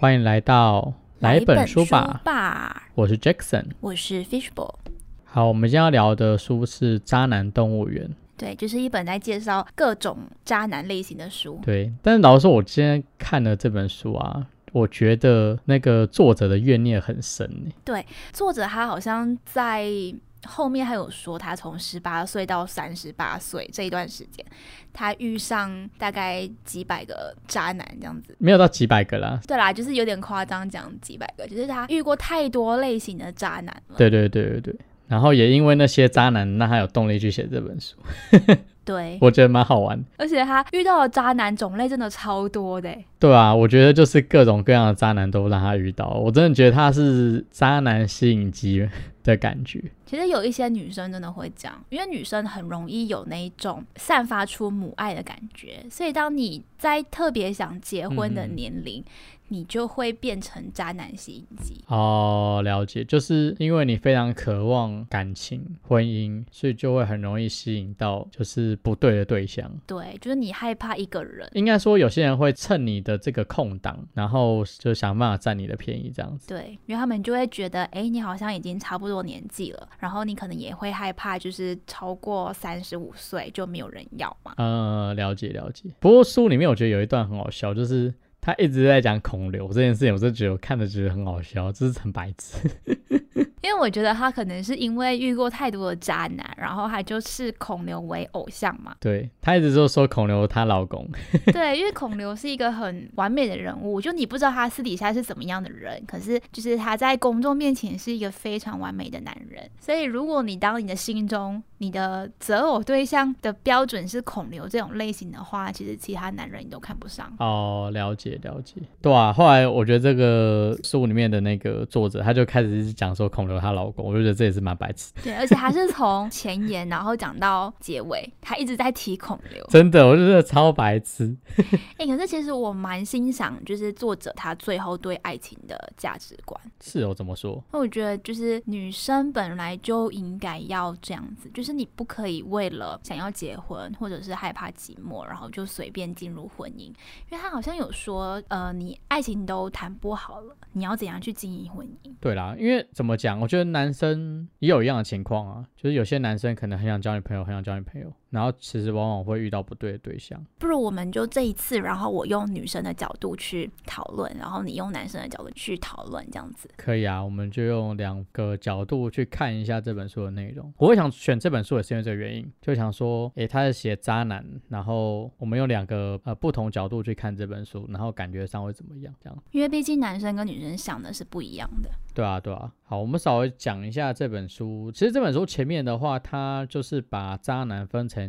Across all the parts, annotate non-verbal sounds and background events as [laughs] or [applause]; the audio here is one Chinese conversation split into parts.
欢迎来到来本书吧，吧，我是 Jackson。我是 Fishball。好，我们今天要聊的书是《渣男动物园》。对，就是一本在介绍各种渣男类型的书。对，但是老实说，我今天看了这本书啊，我觉得那个作者的怨念很深对。作者他好像在后面还有说，他从十八岁到三十八岁这一段时间，他遇上大概几百个渣男这样子。没有到几百个啦。对啦，就是有点夸张讲几百个，就是他遇过太多类型的渣男了。对对对对对。然后也因为那些渣男，让他有动力去写这本书，[laughs] 对，我觉得蛮好玩。而且他遇到的渣男种类真的超多的欸。对啊，我觉得就是各种各样的渣男都让他遇到，我真的觉得他是渣男吸引机的感觉。其实有一些女生真的会这样，因为女生很容易有那一种散发出母爱的感觉，所以当你在特别想结婚的年龄，你就会变成渣男吸引机。哦，了解，就是因为你非常渴望感情、婚姻，所以就会很容易吸引到就是不对的对象。对，就是你害怕一个人。应该说，有些人会趁你的这个空档，然后就想办法占你的便宜，这样子。对，因为他们就会觉得，哎，你好像已经差不多年纪了，然后你可能也会害怕，就是超过三十五岁就没有人要嘛。呃，了解了解。不过书里面我觉得有一段很好笑，就是他一直在讲孔流这件事情，我就觉得我看着觉得很好笑，这是很白痴。因为我觉得他可能是因为遇过太多的渣男，然后他就视孔刘为偶像嘛。[laughs] 对他一直都说孔刘她老公，[laughs] 对，因为孔刘是一个很完美的人物，就你不知道他私底下是怎么样的人，可是就是他在公众面前是一个非常完美的男人。所以如果你当你的心中你的择偶对象的标准是孔刘这种类型的话，其实其他男人你都看不上。哦，了解了解。对啊，后来我觉得这个书里面的那个作者，他就开始讲说孔刘她老公，我就觉得这也是蛮白痴。对，而且他是从前言然后讲到结尾，他一直在提孔刘。真的，我就觉得超白痴。[laughs] 哎、可是其实我蛮欣赏，就是作者他最后对爱情的价值观。是哦，怎么说？那我觉得就是女生本来就应该要这样子，就是你不可以为了想要结婚或者是害怕寂寞，然后就随便进入婚姻。因为他好像有说，呃，你爱情都谈不好了，你要怎样去经营婚姻？对啦，因为怎么讲，我觉得男生也有一样的情况啊，就是有些男生可能很想交女朋友，很想交女朋友，然后其实往往会遇到不对的对象。不如我们就这一次，然后我用女生的角度去讨论，然后你用男生的角度去讨论，这样子。可以啊，我们就用两个角度去看一下这本书的内容。我会想选这本书也是因为这个原因，就想说，诶，他是写渣男，然后我们用两个呃不同角度去看这本书，然后感觉上会怎么样？这样。因为毕竟男生跟女生想的是不一样的。对啊，对啊。好，我们稍微讲一下这本书。其实这本书前面的话，它就是把渣男分成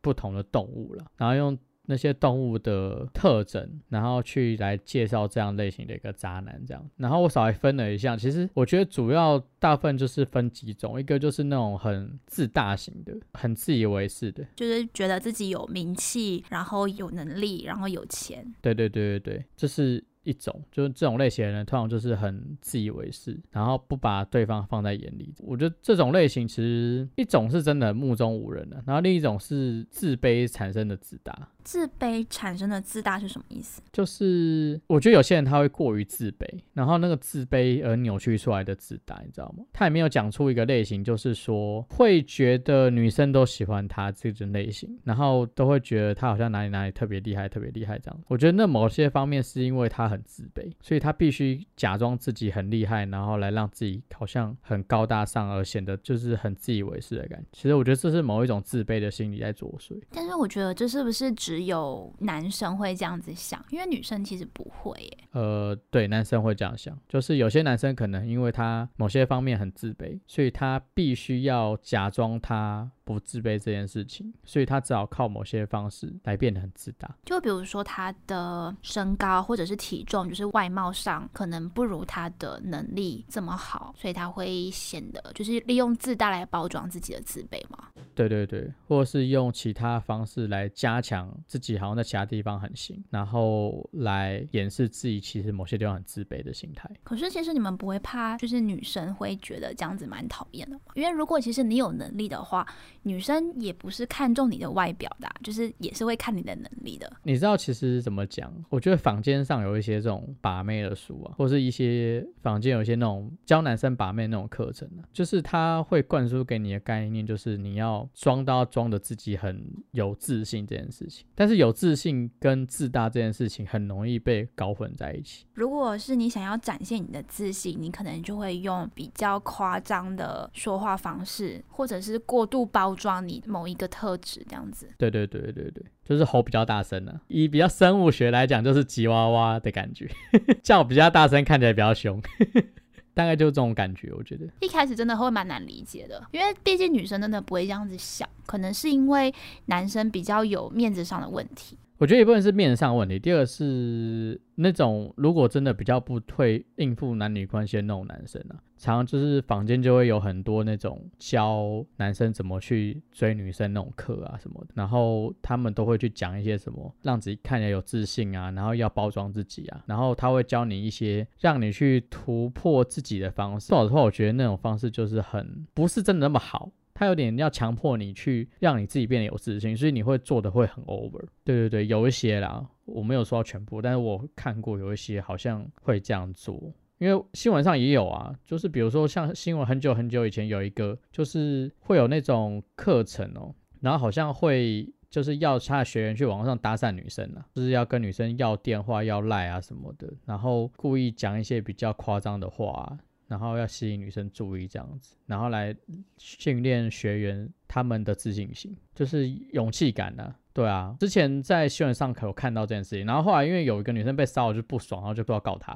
不同的动物了，然后用那些动物的特征，然后去来介绍这样类型的一个渣男这样。然后我稍微分了一下，其实我觉得主要大部分就是分几种，一个就是那种很自大型的，很自以为是的，就是觉得自己有名气，然后有能力，然后有钱。对对对对对，这是一种，就是这种类型的人，通常就是很自以为是，然后不把对方放在眼里。我觉得这种类型其实一种是真的目中无人的，然后另一种是自卑产生的自大。自卑产生的自大是什么意思？就是我觉得有些人他会过于自卑，然后那个自卑而扭曲出来的自大，你知道吗？他也没有讲出一个类型，就是说会觉得女生都喜欢他这种类型，然后都会觉得他好像哪里哪里特别厉害，特别厉害这样。我觉得那某些方面是因为他很自卑，所以他必须假装自己很厉害，然后来让自己好像很高大上，而显得就是很自以为是的感觉。其实我觉得这是某一种自卑的心理在作祟。但是我觉得这是不是只有男生会这样子想？因为女生其实不会耶。呃，对，男生会这样想，就是有些男生可能因为他某些方面很自卑，所以他必须要假装他不自卑这件事情，所以他只好靠某些方式来变得很自大。就比如说他的身高或者是体重，就是外貌上可能不如他的能力这么好，所以他会显得就是利用自大来包装自己的自卑嘛。对对对，或者是用其他方式来加强自己好像在其他地方很行，然后来掩饰自己其实某些地方很自卑的心态。可是其实你们不会怕，就是女生会觉得这样子蛮讨厌的嘛？因为如果其实你有能力的话，女生也不是看重你的外表的啊、就是也是会看你的能力的。你知道其实怎么讲？我觉得坊间上有一些些这种把妹的书啊，或是一些坊间有一些那种教男生把妹那种课程啊，就是他会灌输给你的概念，就是你要装到装的自己很有自信这件事情。但是有自信跟自大这件事情很容易被搞混在一起。如果是你想要展现你的自信，你可能就会用比较夸张的说话方式，或者是过度包装你某一个特质，这样子。对对对对对，就是吼比较大声的、以比较生物学来讲，就是吉娃娃的感觉，[laughs] 叫比较大声，看起来比较凶，[laughs] 大概就是这种感觉，我觉得。一开始真的会蛮难理解的，因为毕竟女生真的不会这样子想，可能是因为男生比较有面子上的问题。我觉得一部分是面子上的问题，第二个是那种如果真的比较不会应付男女关系的那种男生啊，常常就是坊间就会有很多那种教男生怎么去追女生那种课啊什么的，然后他们都会去讲一些什么让自己看起来有自信啊，然后要包装自己啊，然后他会教你一些让你去突破自己的方式。说老实话，我觉得那种方式就是很不是真的那么好。他有点要强迫你去让你自己变得有自信，所以你会做的会很 over。对对对，有一些啦，我没有说到全部，但是我看过有一些好像会这样做，因为新闻上也有啊，就是比如说像新闻很久很久以前有一个，就是会有那种课程哦，然后好像会就是要他的学员去网上搭讪女生啊，就是要跟女生要电话、要赖啊什么的，然后故意讲一些比较夸张的话、然后要吸引女生注意这样子，然后来训练学员他们的自信心，就是勇气感呢、对啊，之前在新闻上可有看到这件事情，然后后来因为有一个女生被骚扰就不爽，然后就不要告她。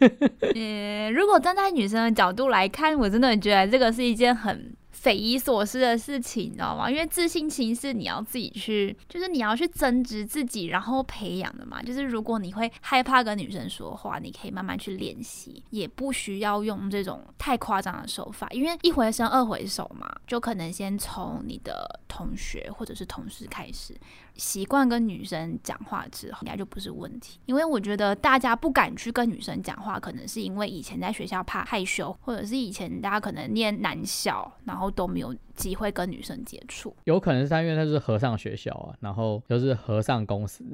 [laughs] 呃，如果站在女生的角度来看，我真的觉得这个是一件很匪夷所思的事情，你知道吗？因为自信心是你要自己去，就是你要去增值自己，然后培养的嘛。就是如果你会害怕跟女生说话，你可以慢慢去练习，也不需要用这种太夸张的手法，因为一回生二回熟嘛，就可能先从你的同学或者是同事开始。习惯跟女生讲话之后，应该就不是问题。因为我觉得大家不敢去跟女生讲话，可能是因为以前在学校怕害羞，或者是以前大家可能念男校，然后都没有机会跟女生接触。有可能是他因为他是和尚学校啊，然后又是和尚公司，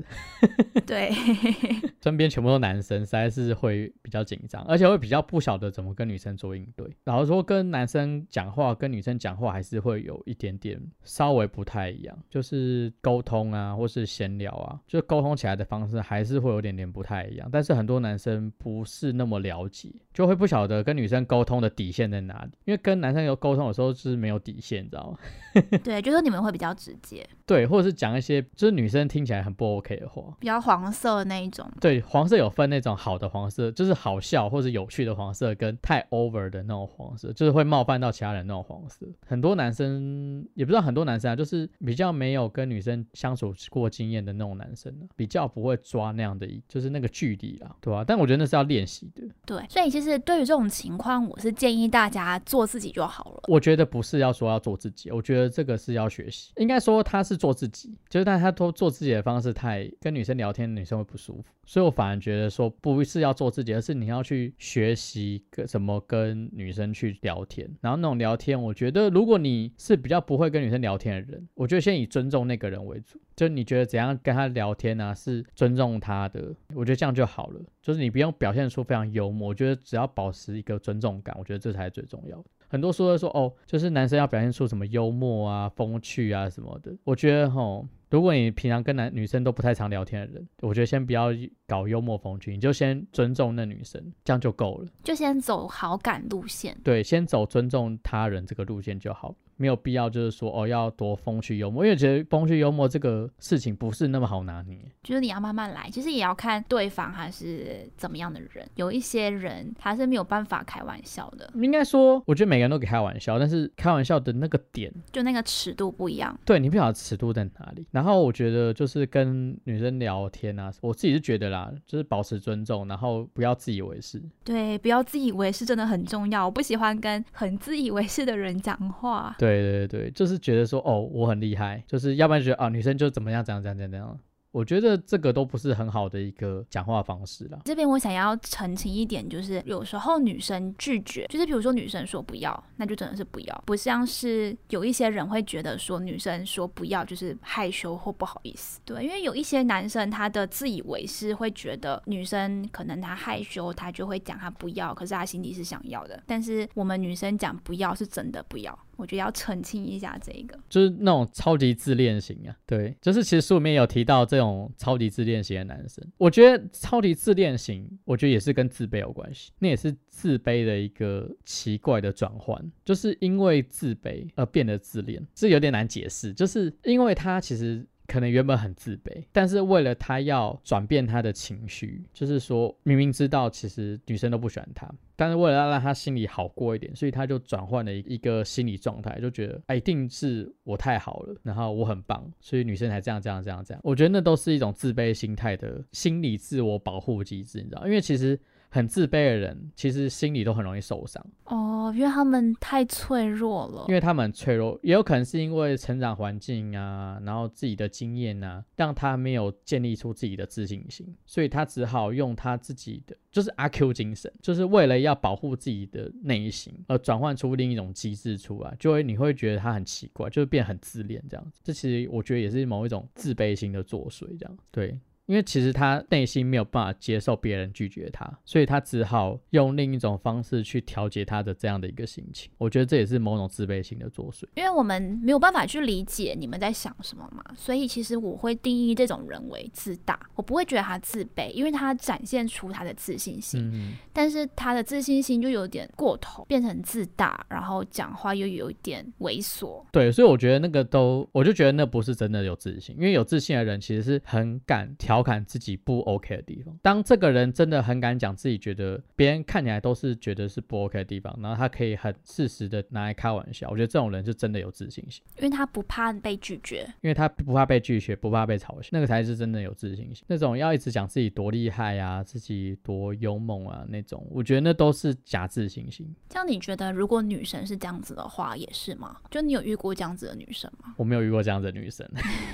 对，[laughs] 身边全部都男生，实在是会比较紧张，而且会比较不晓得怎么跟女生做应对。然后说跟男生讲话，跟女生讲话还是会有一点点稍微不太一样，就是沟通啊，或是闲聊啊，就沟通起来的方式还是会有点点不太一样。但是很多男生不是那么了解，就会不晓得跟女生沟通的底线在哪里，因为跟男生有沟通的时候是没有底线，你知道吗？[laughs] 对，就是你们会比较直接，对，或者是讲一些就是女生听起来很不 OK 的话。比较黄色的那一种。对，黄色有分那种好的黄色，就是好笑或者有趣的黄色，跟太 over 的那种黄色，就是会冒犯到其他人那种黄色。很多男生也不知道很多男生啊，就是比较没有跟女生相处过经验的那种男生啊，比较不会抓那样的，就是那个距离啦，对吧、但我觉得那是要练习的。对，所以其实对于这种情况，我是建议大家做自己就好了。我觉得不是要说要做自己，我觉得这个是要学习。应该说他是做自己，就是但他都做自己的方式太跟女生聊天，女生会不舒服。所以我反而觉得说不是要做自己，而是你要去学习跟怎么跟女生去聊天。然后那种聊天，我觉得如果你是比较不会跟女生聊天的人，我觉得先以尊重那个人为主。就你觉得怎样跟他聊天呢、是尊重他的，我觉得这样就好了。就是你不用表现出非常幽默，我觉得只要保持一个尊重感，我觉得这才是最重要的。很多说的说哦，就是男生要表现出什么幽默啊、风趣啊什么的。我觉得吼，如果你平常跟男女生都不太常聊天的人，我觉得先不要搞幽默风趣，你就先尊重那女生，这样就够了。就先走好感路线。对，先走尊重他人这个路线就好了，没有必要就是说哦要多风趣幽默，因为觉得风趣幽默这个事情不是那么好拿捏。就是你要慢慢来，其实也要看对方他是怎么样的人。有一些人他是没有办法开玩笑的，应该说，我觉得每个人都可以开玩笑，但是开玩笑的那个点，就那个尺度不一样。对你不晓得尺度在哪里。然后我觉得就是跟女生聊天啊，我自己是觉得啦，就是保持尊重，然后不要自以为是。对，不要自以为是，真的很重要。我不喜欢跟很自以为是的人讲话。对对对对，就是觉得说哦我很厉害，就是要不然觉得啊女生就怎么样怎样怎样怎样。我觉得这个都不是很好的一个讲话方式啦。这边我想要澄清一点，就是有时候女生拒绝，就是比如说女生说不要，那就真的是不要，不像是有一些人会觉得说女生说不要就是害羞或不好意思。对，因为有一些男生他的自以为是会觉得女生可能他害羞，他就会讲他不要，可是他心里是想要的。但是我们女生讲不要是真的不要。我觉得要澄清一下这个，就是那种超级自恋型啊，对，就是其实书里面有提到这种超级自恋型的男生，我觉得超级自恋型，我觉得也是跟自卑有关系，那也是自卑的一个奇怪的转换，就是因为自卑而变得自恋，这有点难解释，就是因为他其实。可能原本很自卑，但是为了他要转变他的情绪，就是说明明知道其实女生都不喜欢他，但是为了要让他心里好过一点，所以他就转换了一个心理状态，就觉得哎，一定是我太好了，然后我很棒，所以女生才这样这样这样这样。我觉得那都是一种自卑心态的心理自我保护机制，你知道，因为其实。很自卑的人，其实心里都很容易受伤哦，因为他们太脆弱了。因为他们脆弱，也有可能是因为成长环境啊，然后自己的经验啊，让他没有建立出自己的自信心，所以他只好用他自己的，就是阿 Q 精神，就是为了要保护自己的内心，而转换出另一种机制出来，就会你会觉得他很奇怪，就是变很自恋这样子。这其实我觉得也是某一种自卑心的作祟，这样对。因为其实他内心没有办法接受别人拒绝他，所以他只好用另一种方式去调节他的这样的一个心情。我觉得这也是某种自卑心的作祟。因为我们没有办法去理解你们在想什么嘛，所以其实我会定义这种人为自大。我不会觉得他自卑，因为他展现出他的自信心。嗯。但是他的自信心就有点过头，变成自大，然后讲话又有一点猥琐。对，所以我觉得那个都，我就觉得那不是真的有自信。因为有自信的人其实是很敢调。调侃自己不 OK 的地方。当这个人真的很敢讲自己觉得别人看起来都是觉得是不 OK 的地方，然后他可以很适时的拿来开玩笑，我觉得这种人就真的有自信心，因为他不怕被拒绝，因为他不怕被拒绝，不怕被嘲笑，那个才是真的有自信心。那种要一直讲自己多厉害啊，自己多勇猛啊那种，我觉得那都是假自信心。像你觉得，如果女生是这样子的话，也是吗？就你有遇过这样子的女生吗？我没有遇过这样子的女生，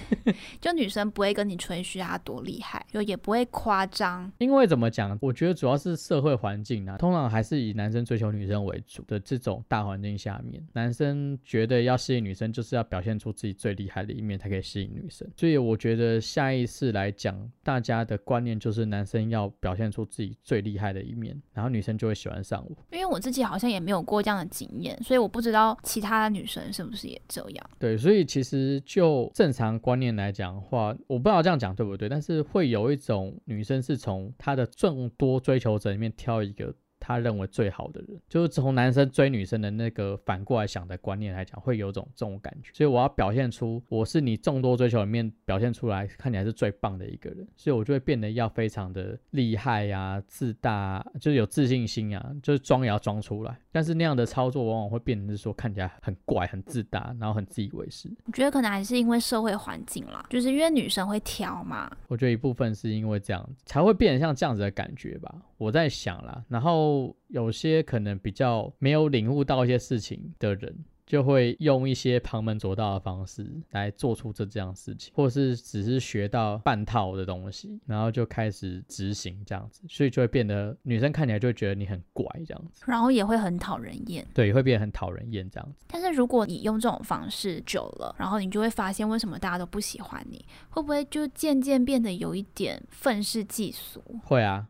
[laughs] 就女生不会跟你吹嘘她多厉。厉害，就也不会夸张。因为怎么讲，我觉得主要是社会环境啊，通常还是以男生追求女生为主的这种大环境下面，男生觉得要吸引女生，就是要表现出自己最厉害的一面才可以吸引女生。所以我觉得下意识来讲，大家的观念就是男生要表现出自己最厉害的一面，然后女生就会喜欢上我。因为我自己好像也没有过这样的经验，所以我不知道其他的女生是不是也这样。对，所以其实就正常观念来讲的话，我不知道这样讲对不对，但是。会有一种女生是从她的众多追求者里面挑一个。他认为最好的人，就是从男生追女生的那个反过来想的观念来讲，会有种这种感觉。所以我要表现出我是你众多追求里面表现出来看起来是最棒的一个人，所以我就会变得要非常的厉害呀、自大，就是有自信心啊，就是装也要装出来。但是那样的操作往往会变成是说看起来很怪、很自大，然后很自以为是。我觉得可能还是因为社会环境啦，就是因为女生会挑嘛。我觉得一部分是因为这样才会变得像这样子的感觉吧。我在想啦，然后有些可能比较没有领悟到一些事情的人。就会用一些旁门左道的方式来做出这这样事情，或是只是学到半套的东西，然后就开始执行这样子，所以就会变得女生看起来就会觉得你很怪这样子，然后也会很讨人厌，对，会变得很讨人厌这样子。但是如果你用这种方式久了，然后你就会发现为什么大家都不喜欢你，会不会就渐渐变得有一点愤世嫉俗？会啊。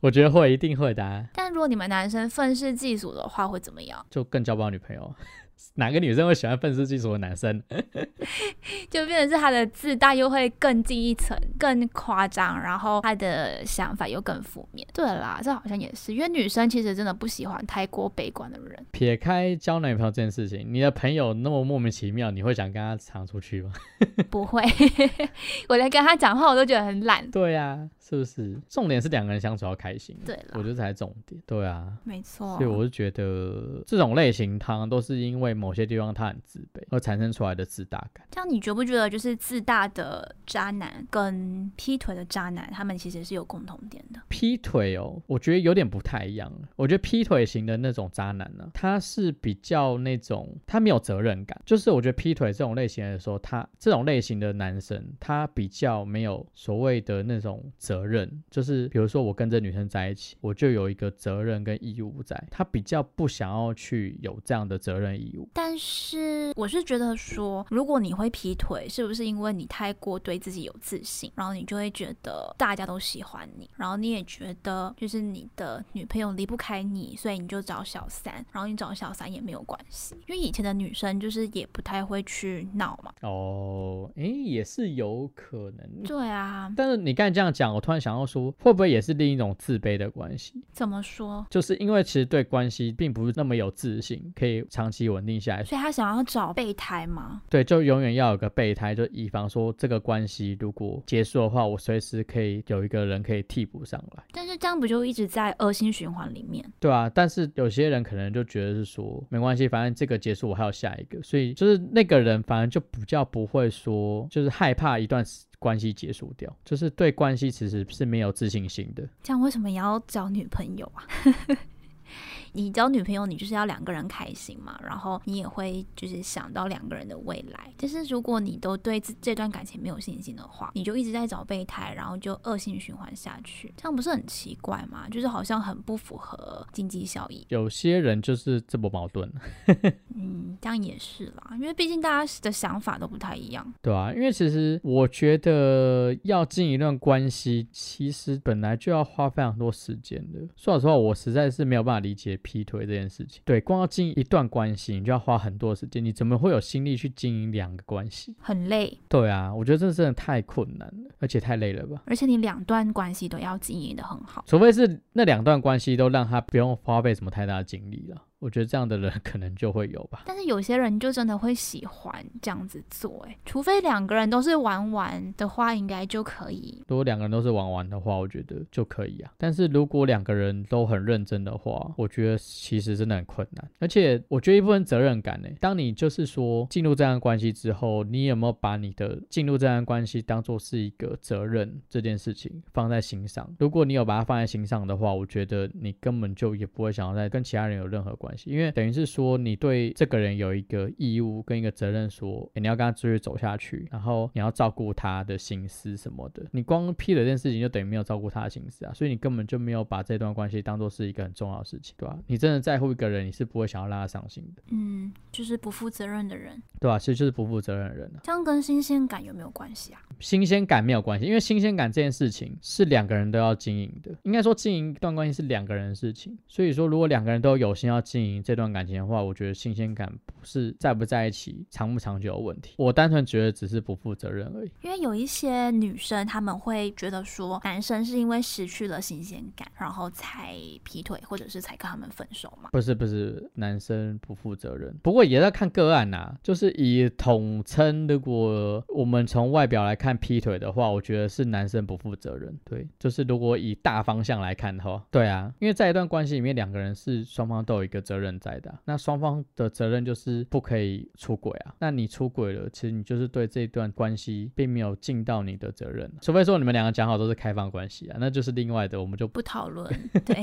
我觉得会，一定会的。但如果你们男生愤世嫉俗的话，会怎么样？就更交不到女朋友。[laughs] 哪个女生会喜欢愤世嫉俗的男生？[laughs] 就变成是他的自大又会更进一层，更夸张，然后他的想法又更负面。对啦，这好像也是，因为女生其实真的不喜欢太过悲观的人。撇开交男朋友这件事情，你的朋友那么莫名其妙，你会想跟他常出去吗？不会，[laughs] 我连跟他讲话我都觉得很懒。对呀，是不是？重点是两个人相处要开心。对，我觉得才是重点。对啊，没错。所以我是觉得这种类型，常常都是因为。某些地方他很自卑而产生出来的自大感。这样你觉不觉得就是自大的渣男跟劈腿的渣男，他们其实是有共同点的？劈腿哦，我觉得有点不太一样。我觉得劈腿型的那种渣男呢，他是比较那种他没有责任感，就是我觉得劈腿这种类型的时候，他这种类型的男生，他比较没有所谓的那种责任，就是比如说我跟这女生在一起，我就有一个责任跟义务在，他比较不想要去有这样的责任义务。但是我是觉得说，如果你会劈腿，是不是因为你太过对自己有自信，然后你就会觉得大家都喜欢你，然后你也觉得就是你的女朋友离不开你，所以你就找小三，然后你找小三也没有关系，因为以前的女生就是也不太会去闹嘛。哦，诶，也是有可能。对啊，但是你刚才这样讲，我突然想到说，会不会也是另一种自卑的关系？怎么说？就是因为其实对关系并不是那么有自信，可以长期稳定下来。所以他想要找备胎吗？对，就永远要有个备胎，就以防说这个关系如果结束的话，我随时可以有一个人可以替补上来。但是这样不就一直在恶性循环里面？对啊，但是有些人可能就觉得是说没关系，反正这个结束我还有下一个，所以就是那个人反而就比较不会说，就是害怕一段时关系结束掉，就是对关系其实是没有自信心的。这样为什么也要找女朋友啊？你交女朋友，你就是要两个人开心嘛，然后你也会就是想到两个人的未来。但是如果你都对这这段感情没有信心的话，你就一直在找备胎，然后就恶性循环下去，这样不是很奇怪吗？就是好像很不符合经济效益。有些人就是这么矛盾，嗯，这样也是啦，因为毕竟大家的想法都不太一样，对啊，因为其实我觉得要经营一段关系，其实本来就要花非常多时间的。说老实话，我实在是没有办法理解劈腿这件事情。对，光要经营一段关系，你就要花很多时间，你怎么会有心力去经营两个关系？很累，对啊，我觉得这真的太困难了，而且太累了吧。而且你两段关系都要经营的很好。除非是那两段关系都让他不用花费什么太大的精力了。我觉得这样的人 [laughs] 可能就会有吧，但是有些人就真的会喜欢这样子做，哎，除非两个人都是玩玩的话，应该就可以。如果两个人都是玩玩的话，我觉得就可以啊。但是如果两个人都很认真的话，我觉得其实真的很困难。而且我觉得一部分责任感呢，当你就是说进入这段关系之后，你有没有把你的进入这段关系当做是一个责任这件事情放在心上？如果你有把它放在心上的话，我觉得你根本就也不会想要再跟其他人有任何关。因为等于是说，你对这个人有一个义务跟一个责任，说你要跟他继续走下去，然后你要照顾他的心思什么的。你光批了这件事情，就等于没有照顾他的心思啊，所以你根本就没有把这段关系当做是一个很重要的事情，对吧？你真的在乎一个人，你是不会想要让他伤心的。嗯，就是不负责任的人，对吧？其实就是不负责任的人这样跟新鲜感有没有关系啊？新鲜感没有关系，因为新鲜感这件事情是两个人都要经营的。应该说，经营一段关系是两个人的事情。所以说，如果两个人都有心要经营这段感情的话，我觉得新鲜感不是在不在一起、长不长久的问题。我单纯觉得只是不负责任而已。因为有一些女生，她们会觉得说，男生是因为失去了新鲜感，然后才劈腿，或者是才跟他们分手嘛？不是，不是，男生不负责任。不过也要看个案呐，就是以统称，如果我们从外表来看劈腿的话，我觉得是男生不负责任。对，就是如果以大方向来看的话，对啊，因为在一段关系里面，两个人是双方都有一个责任在的。那双方的责任就是不可以出轨啊。那你出轨了，其实你就是对这段关系并没有尽到你的责任。除非说你们两个讲好都是开放关系啊，那就是另外的，我们就不讨论。对，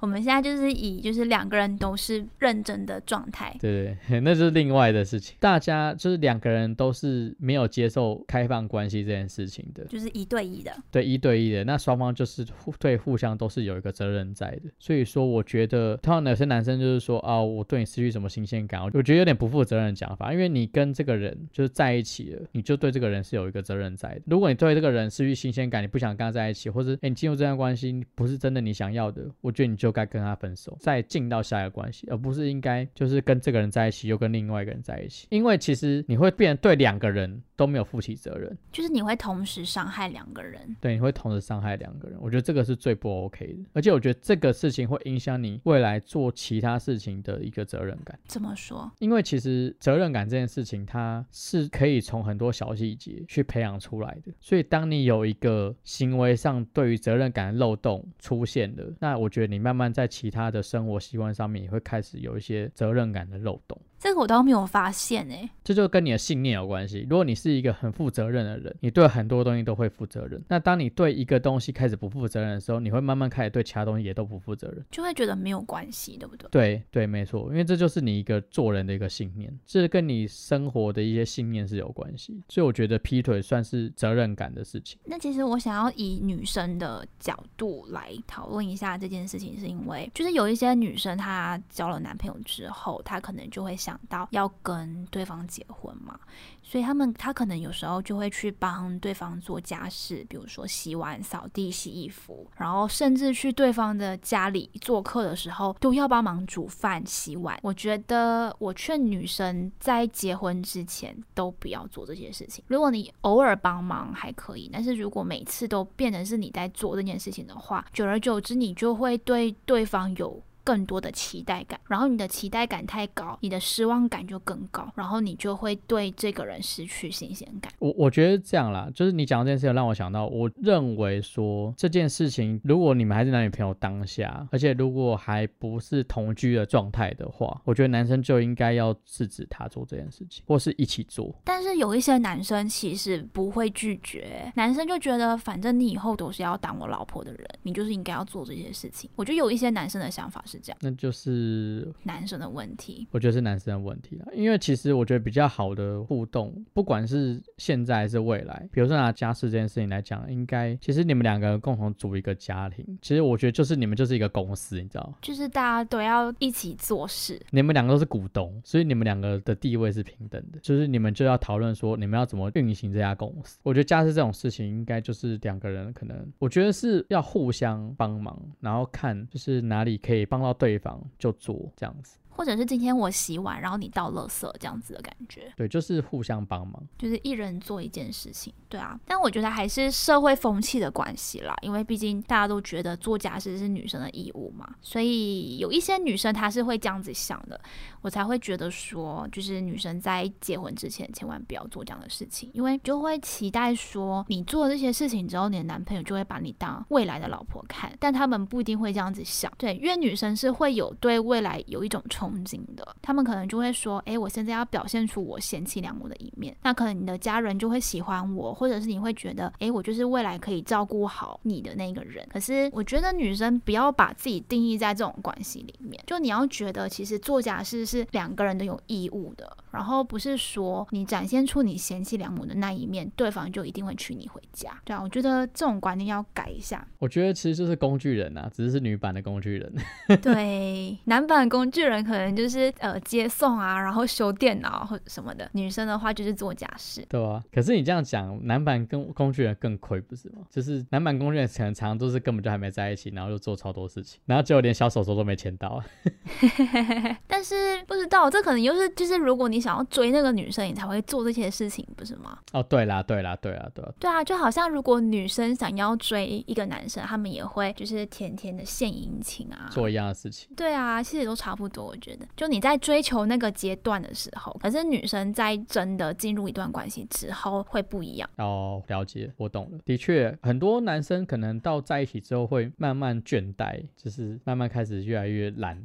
我们现在就是以就是两个人都是认真的状态。对 [laughs] 对，那就是另外的事情。大家就是两个人都是没有接受开放关系这件事情的，就是一对一的。对，一对一的，那双方就是互对互相都是有一个责任在的。所以说，我觉得，通常有些男生就是说啊，我对你失去什么新鲜感，我觉得有点不负责任的讲法。因为你跟这个人就是在一起了，你就对这个人是有一个责任在的。如果你对这个人失去新鲜感，你不想跟他在一起，或者哎你进入这段关系不是真的你想要的，我觉得你就该跟他分手，再进到下一个关系，而不是应该就是跟这个人在一起又跟另外一个人在一起。因为其实你会变对两个人都没有负起责任，就是你会同时伤害两个人。对，你会同时伤害两个人。我觉得这个是最不 OK 的，而且我觉得这个事情会影响你未来做其他事。事情的一个责任感。怎么说？因为其实责任感这件事情，它是可以从很多小细节去培养出来的。所以，当你有一个行为上对于责任感的漏洞出现了，那我觉得你慢慢在其他的生活习惯上面也会开始有一些责任感的漏洞。这个我倒没有发现诶，这就跟你的信念有关系。如果你是一个很负责任的人，你对很多东西都会负责任。那当你对一个东西开始不负责任的时候，你会慢慢开始对其他东西也都不负责任，就会觉得没有关系，对不对？对对，没错，因为这就是你一个做人的一个信念，这跟你生活的一些信念是有关系。所以我觉得劈腿算是责任感的事情。那其实我想要以女生的角度来讨论一下这件事情，是因为就是有一些女生她交了男朋友之后，她可能就会想想到要跟对方结婚嘛，所以他们他可能有时候就会去帮对方做家事，比如说洗碗、扫地、洗衣服，然后甚至去对方的家里做客的时候都要帮忙煮饭、洗碗。我觉得我劝女生在结婚之前都不要做这些事情。如果你偶尔帮忙还可以，但是如果每次都变成是你在做这件事情的话，久而久之你就会对对方有。更多的期待感，然后你的期待感太高，你的失望感就更高，然后你就会对这个人失去新鲜感。我我觉得这样啦，就是你讲这件事情让我想到，我认为说这件事情，如果你们还是男女朋友当下，而且如果还不是同居的状态的话，我觉得男生就应该要制止他做这件事情，或是一起做。但是有一些男生其实不会拒绝，男生就觉得反正你以后都是要当我老婆的人，你就是应该要做这些事情。我觉得有一些男生的想法是这样，那就是男生的问题。我觉得是男生的问题了，因为其实我觉得比较好的互动，不管是现在还是未来，比如说拿家事这件事情来讲，应该其实你们两个人共同组一个家庭，其实我觉得就是你们就是一个公司，你知道吗？就是大家都要一起做事。你们两个都是股东，所以你们两个的地位是平等的，就是你们就要讨论说你们要怎么运行这家公司。我觉得家事这种事情，应该就是两个人可能，我觉得是要互相帮忙，然后看就是哪里可以帮碰到对方就做这样子。或者是今天我洗碗，然后你倒垃圾这样子的感觉，对，就是互相帮忙，就是一人做一件事情，对啊。但我觉得还是社会风气的关系啦，因为毕竟大家都觉得做家事是女生的义务嘛，所以有一些女生她是会这样子想的，我才会觉得说，就是女生在结婚之前千万不要做这样的事情，因为就会期待说你做这些事情之后，你的男朋友就会把你当未来的老婆看，但他们不一定会这样子想，对，因为女生是会有对未来有一种憧憧憬的，他们可能就会说，哎，我现在要表现出我贤妻良母的一面，那可能你的家人就会喜欢我，或者是你会觉得，哎，我就是未来可以照顾好你的那个人。可是我觉得女生不要把自己定义在这种关系里面，就你要觉得其实做家事是两个人都有义务的，然后不是说你展现出你贤妻良母的那一面，对方就一定会娶你回家。对啊，我觉得这种观念要改一下。[laughs] 我觉得其实就是工具人啊，只是是女版的工具人。对，男版工具人可能就是呃接送啊，然后修电脑或者什么的。女生的话就是做家事。对啊，可是你这样讲，男版跟工具人更亏不是吗？就是男版工具人可能常常都是根本就还没在一起，然后就做超多事情，然后结果连小手手都没牵到。[laughs] [laughs] 但是不知道，这可能又是就是如果你想要追那个女生，你才会做这些事情，不是吗？哦，对啦，对啦，对啦，对。对啊，就好像如果女生想要追一个男生，他们也会就是甜甜的献殷勤啊，做一样的事情。对啊，其实都差不多，我觉得。就你在追求那个阶段的时候，可是女生在真的进入一段关系之后会不一样。哦，了解，我懂了。的确，很多男生可能到在一起之后会慢慢倦怠，就是慢慢开始越来越懒。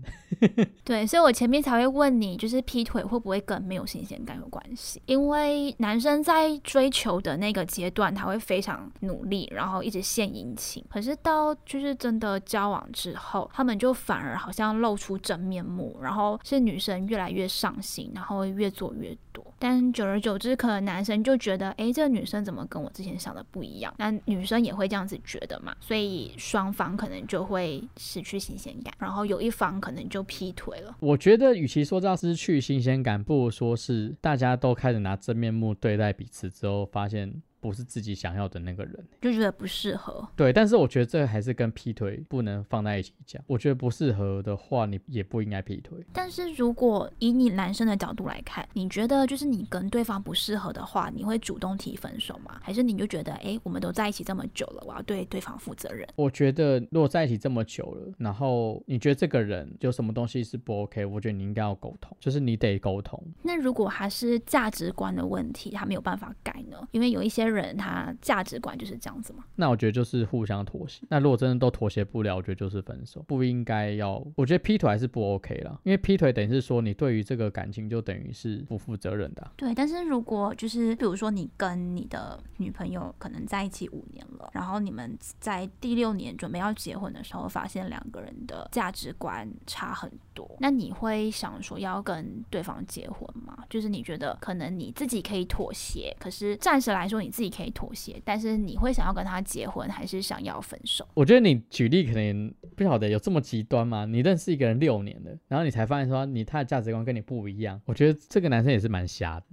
对，所以我前面才会问你，就是劈腿会不会跟没有新鲜感有关系？因为男生在追求的那个阶段，他会非常努力，然后一直献殷勤。可是到就是真的交往之后，他们就反而好像露出真面目，然后是女生越来越上心，然后越做越多。但久而久之，可能男生就觉得，哎，这个女生怎么跟我之前想的不一样？那女生也会这样子觉得嘛？所以双方可能就会失去新鲜感，然后有一方可能就劈腿了。我觉得，与其说这样失去新鲜感，不如说是大家都开始拿真面目对待彼此之后，发现。不是自己想要的那个人。就觉得不适合。对，但是我觉得这个还是跟劈腿不能放在一起讲。我觉得不适合的话，你也不应该劈腿。但是如果以你男生的角度来看，你觉得就是你跟对方不适合的话，你会主动提分手吗？还是你就觉得，哎，我们都在一起这么久了，我要对对方负责任？我觉得如果在一起这么久了，然后你觉得这个人有什么东西是不 OK，我觉得你应该要沟通，就是你得沟通。那如果还是价值观的问题，他没有办法改呢？因为有一些人他价值观就是这样子嘛。那我觉得就是互相妥协。那如果真的都妥协不了，我觉得就是分手，不应该要。我觉得劈腿还是不 OK 了，因为劈腿等于是说你对于这个感情就等于是不负责任的啊。对，但是如果就是比如说你跟你的女朋友可能在一起五年了，然后你们在第六年准备要结婚的时候，发现两个人的价值观差很多，那你会想说要跟对方结婚吗？就是你觉得可能你自己可以妥协，可是暂时来说你自己可以妥协，但是你会想要跟他结婚，还是想要分手？我觉得你举例可能不晓得有这么极端吗？你认识一个人六年了，然后你才发现说你他的价值观跟你不一样，我觉得这个男生也是蛮瞎的。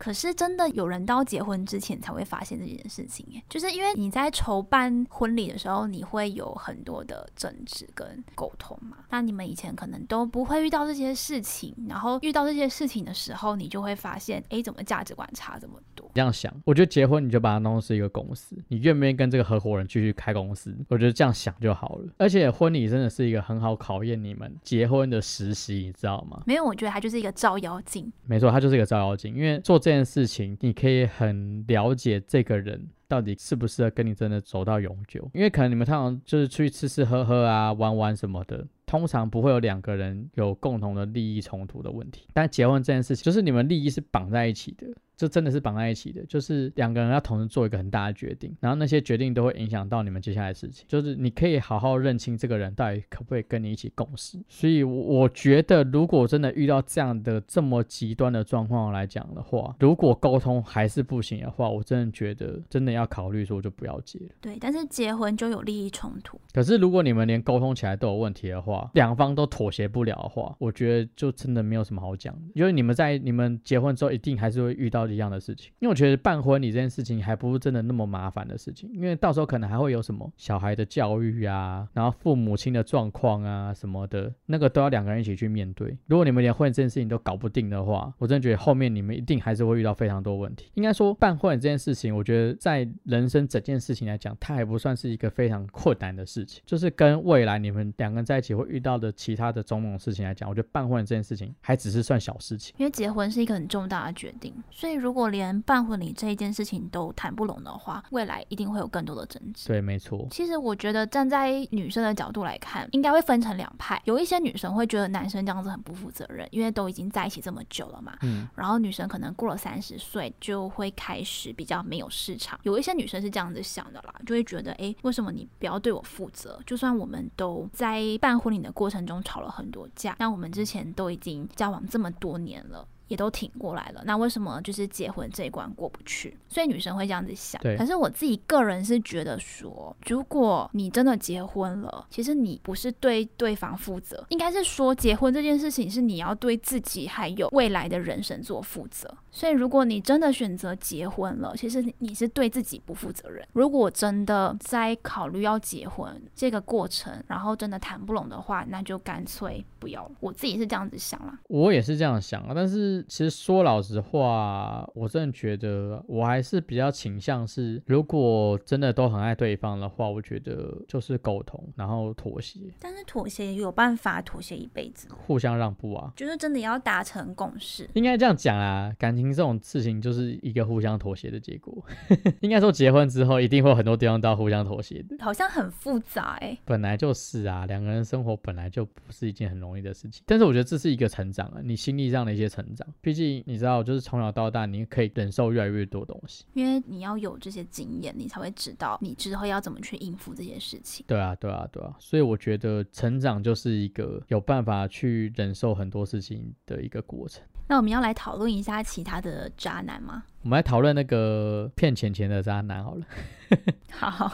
可是真的有人到结婚之前才会发现这件事情，哎，就是因为你在筹办婚礼的时候，你会有很多的争执跟沟通嘛。那你们以前可能都不会遇到这些事情，然后遇到这些事情的时候，你就会发现，哎，怎么价值观差这么多？这样想，我觉得结婚你就把它当成是一个公司，你愿不愿意跟这个合伙人继续开公司？我觉得这样想就好了。而且婚礼真的是一个很好考验你们结婚的实习，你知道吗？没有，我觉得它就是一个照妖镜。没错，它就是一个照妖镜，因为做这件事情，你可以很了解这个人到底适不适合跟你真的走到永久。因为可能你们通常就是出去吃吃喝喝啊、玩玩什么的，通常不会有两个人有共同的利益冲突的问题。但结婚这件事情，就是你们利益是绑在一起的。这真的是绑在一起的，就是两个人要同时做一个很大的决定，然后那些决定都会影响到你们接下来的事情。就是你可以好好认清这个人到底可不可以跟你一起共事。所以我觉得，如果真的遇到这样的这么极端的状况来讲的话，如果沟通还是不行的话，我真的觉得真的要考虑说就不要结了。对，但是结婚就有利益冲突。可是如果你们连沟通起来都有问题的话，两方都妥协不了的话，我觉得就真的没有什么好讲的。因为你们在你们结婚之后，一定还是会遇到一样的事情。因为我觉得办婚礼这件事情还不是真的那么麻烦的事情，因为到时候可能还会有什么小孩的教育啊，然后父母亲的状况啊什么的，那个都要两个人一起去面对。如果你们连婚礼这件事情都搞不定的话，我真的觉得后面你们一定还是会遇到非常多问题。应该说办婚礼这件事情，我觉得在人生整件事情来讲，它还不算是一个非常困难的事情。就是跟未来你们两个人在一起会遇到的其他的种种事情来讲，我觉得办婚礼这件事情还只是算小事情。因为结婚是一个很重大的决定，所以如果连办婚礼这一件事情都谈不拢的话，未来一定会有更多的争执。对，没错。其实我觉得站在女生的角度来看，应该会分成两派。有一些女生会觉得男生这样子很不负责任，因为都已经在一起这么久了嘛。嗯。然后女生可能过了三十岁就会开始比较没有市场。有一些女生是这样子想的啦，就会觉得，哎，为什么你不要对我负责？就算我们都在办婚礼的过程中吵了很多架，那我们之前都已经交往这么多年了。也都挺过来了，那为什么就是结婚这一关过不去？所以女生会这样子想。对。可是我自己个人是觉得说，如果你真的结婚了，其实你不是对对方负责，应该是说结婚这件事情是你要对自己还有未来的人生做负责。所以如果你真的选择结婚了，其实你是对自己不负责任。如果真的在考虑要结婚这个过程，然后真的谈不拢的话，那就干脆不要了。我自己是这样子想啦。我也是这样想啊，但是。其实说老实话，我真的觉得我还是比较倾向是，如果真的都很爱对方的话，我觉得就是沟通，然后妥协。但是妥协有办法妥协一辈子，互相让步啊，就是真的要达成共识。应该这样讲啊，感情这种事情就是一个互相妥协的结果。[laughs] 应该说结婚之后一定会有很多地方都要互相妥协的，好像很复杂哎。本来就是啊，两个人生活本来就不是一件很容易的事情。但是我觉得这是一个成长啊，你心理上的一些成长。毕竟你知道，就是从小到大，你可以忍受越来越多东西，因为你要有这些经验，你才会知道你之后要怎么去应付这些事情。对啊，对啊，对啊。所以我觉得成长就是一个有办法去忍受很多事情的一个过程。那我们要来讨论一下其他的渣男吗？我们来讨论那个骗钱钱的渣男好了。[laughs] 好，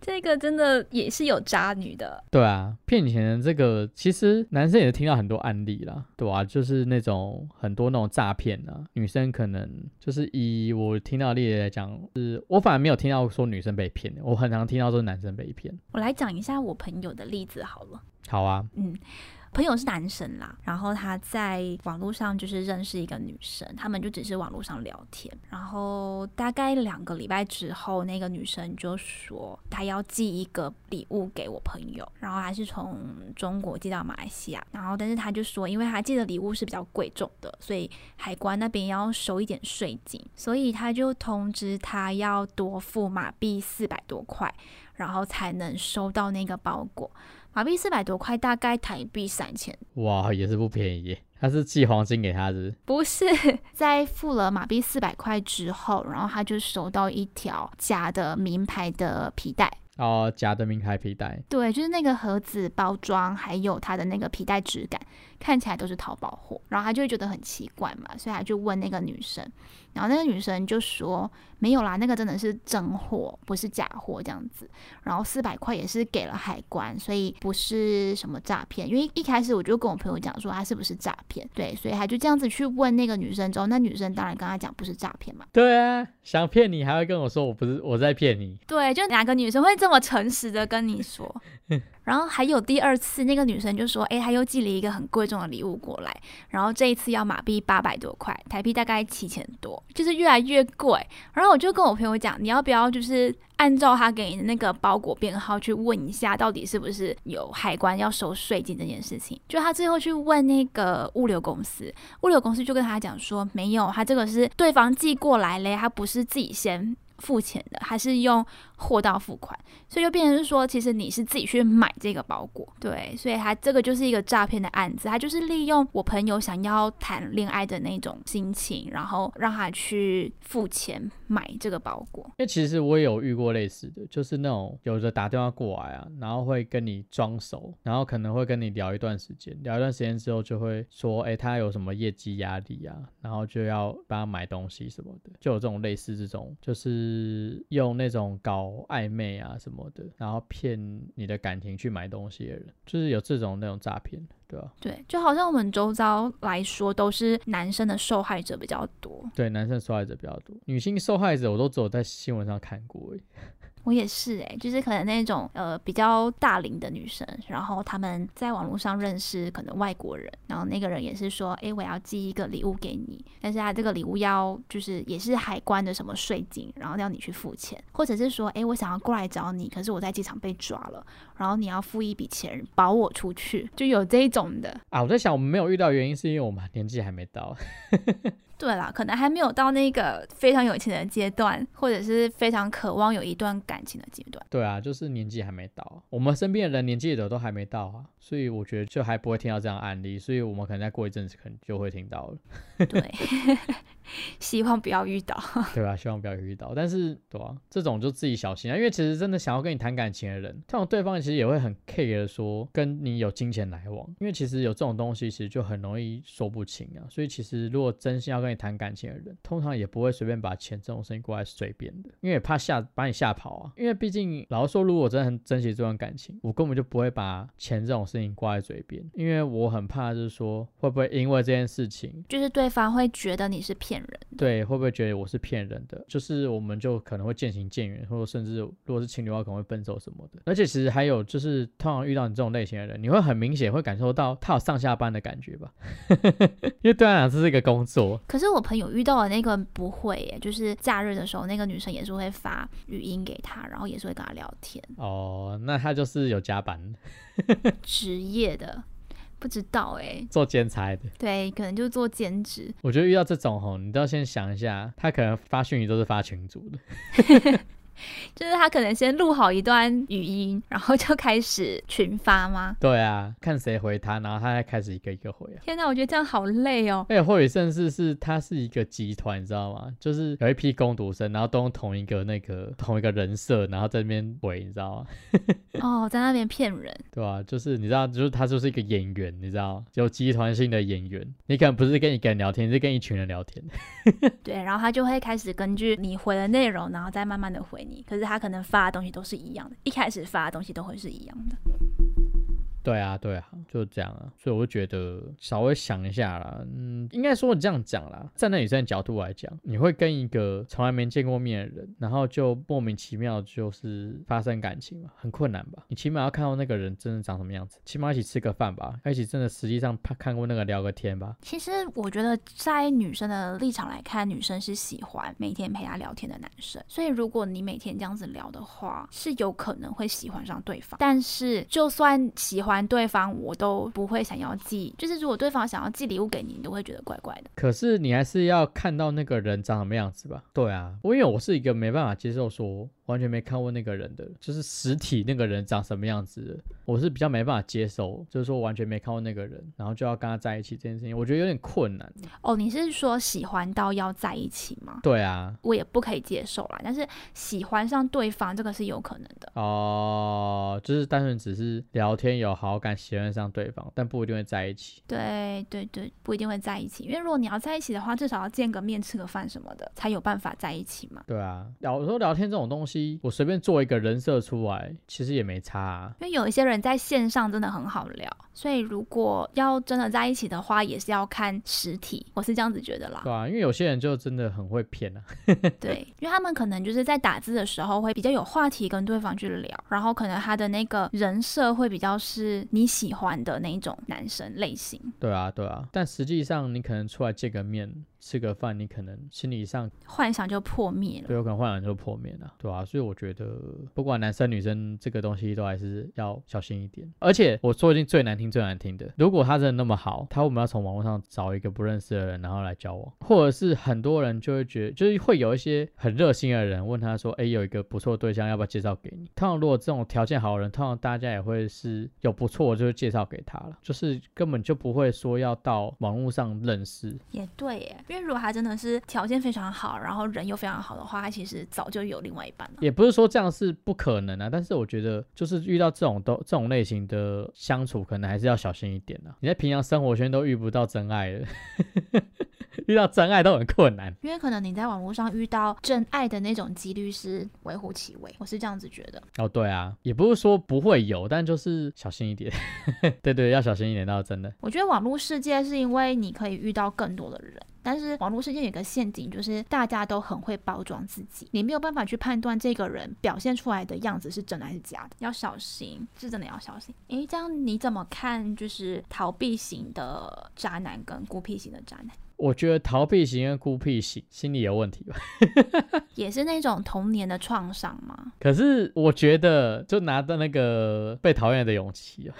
这个真的也是有渣女的。对啊，骗钱的这个，其实男生也是听到很多案例啦，对啊，就是那种很多那种诈骗啊，女生可能就是以我听到的例子来讲，是我反而没有听到说女生被骗，我很常听到说男生被骗。我来讲一下我朋友的例子好了。好啊，嗯。朋友是男生啦，然后他在网络上就是认识一个女生，他们就只是网络上聊天。然后大概两个礼拜之后，那个女生就说她要寄一个礼物给我朋友，然后还是从中国寄到马来西亚。然后但是他就说，因为他寄的礼物是比较贵重的，所以海关那边要收一点税金，所以他就通知他要多付马币四百多块，然后才能收到那个包裹。马币四百多块，大概台币三千，哇，也是不便宜。他是寄黄金给他是，不是 [laughs] 在付了马币四百块之后，然后他就收到一条假的名牌的皮带。哦，假的名牌皮带。对，就是那个盒子包装，还有它的那个皮带质感，看起来都是淘宝货。然后他就会觉得很奇怪嘛，所以他就问那个女生。然后那个女生就说：“没有啦，那个真的是真货，不是假货这样子。然后四百块也是给了海关，所以不是什么诈骗。因为一开始我就跟我朋友讲说他是不是诈骗，对，所以他就这样子去问那个女生之后，那女生当然跟他讲不是诈骗嘛。对啊，想骗你还会跟我说我不是我在骗你。对，就哪个女生会这么诚实的跟你说？[laughs] 然后还有第二次，那个女生就说：“哎，她又寄了一个很贵重的礼物过来，然后这一次要马币八百多块，台币大概七千多，就是越来越贵。”然后我就跟我朋友讲：“你要不要就是按照他给你的那个包裹编号去问一下，到底是不是有海关要收税金这件事情？”就他最后去问那个物流公司，物流公司就跟他讲说：“没有，他这个是对方寄过来嘞，他不是自己先。”付钱的还是用货到付款，所以就变成是说，其实你是自己去买这个包裹，对，所以他这个就是一个诈骗的案子，他就是利用我朋友想要谈恋爱的那种心情，然后让他去付钱买这个包裹。因为其实我也有遇过类似的，就是那种有的打电话过来啊，然后会跟你装熟，然后可能会跟你聊一段时间，聊一段时间之后就会说，哎，他有什么业绩压力啊，然后就要帮他买东西什么的，就有这种类似这种，就。是用那种搞暧昧啊什么的，然后骗你的感情去买东西的人，就是有这种那种诈骗，对吧？对，就好像我们周遭来说，都是男生的受害者比较多。对，男生受害者比较多，女性受害者我都只有在新闻上看过。我也是哎，就是可能那种呃比较大龄的女生，然后他们在网络上认识可能外国人，然后那个人也是说，哎，我要寄一个礼物给你，但是他这个礼物要就是也是海关的什么税金，然后要你去付钱，或者是说，哎，我想要过来找你，可是我在机场被抓了，然后你要付一笔钱保我出去，就有这种的啊。我在想，我们没有遇到原因是因为我们年纪还没到。[laughs] 对啦，可能还没有到那个非常有钱的阶段，或者是非常渴望有一段感情的阶段。对啊，就是年纪还没到，我们身边的人年纪的都还没到啊，所以我觉得就还不会听到这样案例，所以我们可能再过一阵子，可能就会听到了。对。[laughs] 希望不要遇到，对吧？希望不要遇到，但是对啊？这种就自己小心啊，因为其实真的想要跟你谈感情的人，这种对方其实也会很 care 的说跟你有金钱来往，因为其实有这种东西，其实就很容易说不清啊。所以其实如果真心要跟你谈感情的人，通常也不会随便把钱这种事情过来随便的，因为怕吓把你吓跑啊。因为毕竟老实说，如果真的很珍惜这段感情，我根本就不会把钱这种事情挂在嘴边，因为我很怕就是说会不会因为这件事情，就是对方会觉得你是骗人。对，会不会觉得我是骗人的？就是我们就可能会渐行渐远，或者甚至如果是情侣的话，可能会分手什么的。而且其实还有就是，通常遇到你这种类型的人，你会很明显会感受到他有上下班的感觉吧？[laughs] 因为对他讲这是一个工作。可是我朋友遇到的那个不会耶，就是假日的时候，那个女生也是会发语音给他，然后也是会跟他聊天。哦，那他就是有加班，[laughs] 职业的。不知道哎，做兼差的，对，可能就做兼职。我觉得遇到这种吼，你都要先想一下，他可能发讯息都是发群主的。[laughs] [laughs] 就是他可能先录好一段语音，然后就开始群发吗？对啊，看谁回他，然后他再开始一个一个回啊。天哪，我觉得这样好累哦。而且或许甚至是他是一个集团，你知道吗？就是有一批攻读生，然后都用同一个那个同一个人设，然后在那边回，你知道吗？[laughs] 哦，在那边骗人。对啊、就是你知道，就是他就是一个演员，你知道，有集团性的演员。你可能不是跟一个人聊天，是跟一群人聊天。[laughs] 对，然后他就会开始根据你回的内容，然后再慢慢的回你。可是他可能发的东西都是一样的，一开始发的东西都会是一样的。对啊，对啊，就这样啊，所以我就觉得稍微想一下啦，嗯，应该说你这样讲啦，站在女生的角度来讲，你会跟一个从来没见过面的人，然后就莫名其妙就是发生感情嘛，很困难吧？你起码要看到那个人真的长什么样子，起码一起吃个饭吧，一起真的实际上看看过那个聊个天吧。其实我觉得，在女生的立场来看，女生是喜欢每天陪她聊天的男生。所以，如果你每天这样子聊的话，是有可能会喜欢上对方。但是，就算喜欢对方，我都不会想要寄。就是如果对方想要寄礼物给你，你都会觉得怪怪的。可是你还是要看到那个人长什么样子吧？对啊，我因为我是一个没办法接受说完全没看过那个人的，就是实体那个人长什么样子的，我是比较没办法接受，就是说完全没看过那个人，然后就要跟他在一起这件事情，我觉得有点困难。哦，你是说喜欢到要在一起吗？对啊，我也不可以接受啦。但是喜欢上对方，这个是有可能的。哦，就是单纯只是聊天有好感，喜欢上对方，但不一定会在一起。对对对，不一定会在一起，因为如果你要在一起的话，至少要见个面、吃个饭什么的，才有办法在一起嘛。对啊，有时候聊天这种东西，我随便做一个人设出来，其实也没差啊。因为有一些人在线上真的很好聊，所以如果要真的在一起的话，也是要看实体，我是这样子觉得啦。对啊，因为有些人就真的很会骗啊。[laughs] 对，因为他们可能就是在打字的时候会比较有话题跟对方去聊，然后可能他的那个人设会比较是你喜欢的那种男生类型。对啊，对啊，但实际上你可能出来见个面。吃个饭，你可能心理上幻想就破灭了，对，有可能幻想就破灭了，对啊，所以我觉得不管男生女生，这个东西都还是要小心一点。而且我说一句最难听、最难听的，如果他真的那么好，他为什么要从网络上找一个不认识的人，然后来交往？或者是很多人就会觉得，就是会有一些很热心的人问他说：“哎，有一个不错的对象，要不要介绍给你？”通常如果这种条件好的人，通常大家也会是有不错，就是介绍给他了，就是根本就不会说要到网络上认识。也对耶。因为如果他真的是条件非常好，然后人又非常好的话，他其实早就有另外一半了。也不是说这样是不可能啊，但是我觉得就是遇到这种都这种类型的相处，可能还是要小心一点啊。你在平常生活圈都遇不到真爱了，[laughs] 遇到真爱都很困难。因为可能你在网络上遇到真爱的那种几率是微乎其微，我是这样子觉得。哦，对啊，也不是说不会有，但就是小心一点。[laughs] 对对，要小心一点，倒是真的。我觉得网络世界是因为你可以遇到更多的人。但是网络世界有个陷阱，就是大家都很会包装自己，你没有办法去判断这个人表现出来的样子是真的还是假的，要小心，是真的要小心。诶，这样你怎么看？就是逃避型的渣男跟孤僻型的渣男？我觉得逃避型跟孤僻型心理有问题吧，[laughs] 也是那种童年的创伤吗？可是我觉得，就拿着那个被讨厌的勇气啊。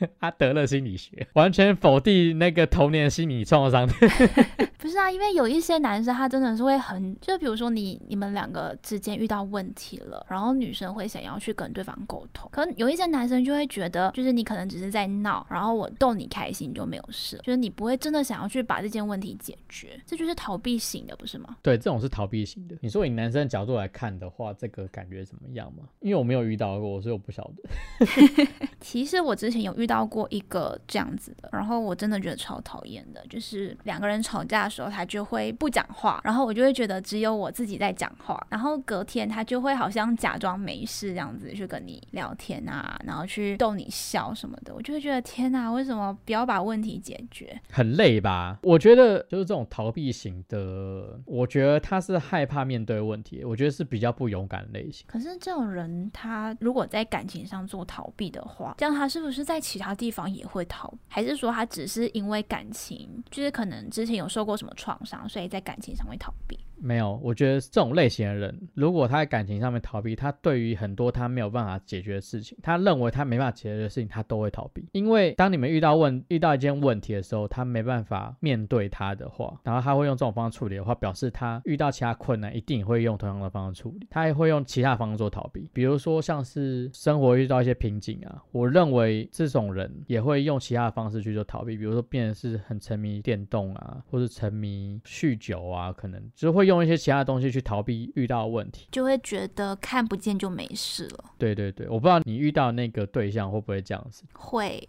[laughs] 他得了心理学，完全否定那个童年心理创伤。[laughs] 不是啊，因为有一些男生他真的是会很，就比如说你你们两个之间遇到问题了，然后女生会想要去跟对方沟通，可有一些男生就会觉得，就是你可能只是在闹，然后我逗你开心就没有事，就是你不会真的想要去把这件问题解决，这就是逃避型的，不是吗？对，这种是逃避型的。你说以男生的角度来看的话，这个感觉怎么样吗？因为我没有遇到过，所以我不晓得。[laughs] 其实我之前有遇到过一个这样子的，然后我真的觉得超讨厌的，就是两个人吵架的时候，他就会不讲话，然后我就会觉得只有我自己在讲话，然后隔天他就会好像假装没事这样子去跟你聊天啊，然后去逗你笑什么的，我就会觉得天哪，为什么不要把问题解决？很累吧？我觉得就是这种逃避型的，我觉得他是害怕面对问题，我觉得是比较不勇敢类型。可是这种人，他如果在感情上做逃避的话，这样他是不是在其其他地方也会逃？还是说他只是因为感情，就是可能之前有受过什么创伤，所以在感情上会逃避？没有，我觉得这种类型的人，如果他在感情上面逃避，他对于很多他没有办法解决的事情，他认为他没办法解决的事情，他都会逃避。因为当你们遇到问遇到一件问题的时候，他没办法面对他的话，然后他会用这种方式处理的话，表示他遇到其他困难一定会用同样的方式处理，他也会用其他方式做逃避。比如说像是生活遇到一些瓶颈啊，我认为这种人也会用其他的方式去做逃避，比如说变得是很沉迷电动啊，或是沉迷酗酒啊，可能就会用一些其他的东西去逃避遇到的问题。就会觉得看不见就没事了。对对对，我不知道你遇到那个对象会不会这样子。会。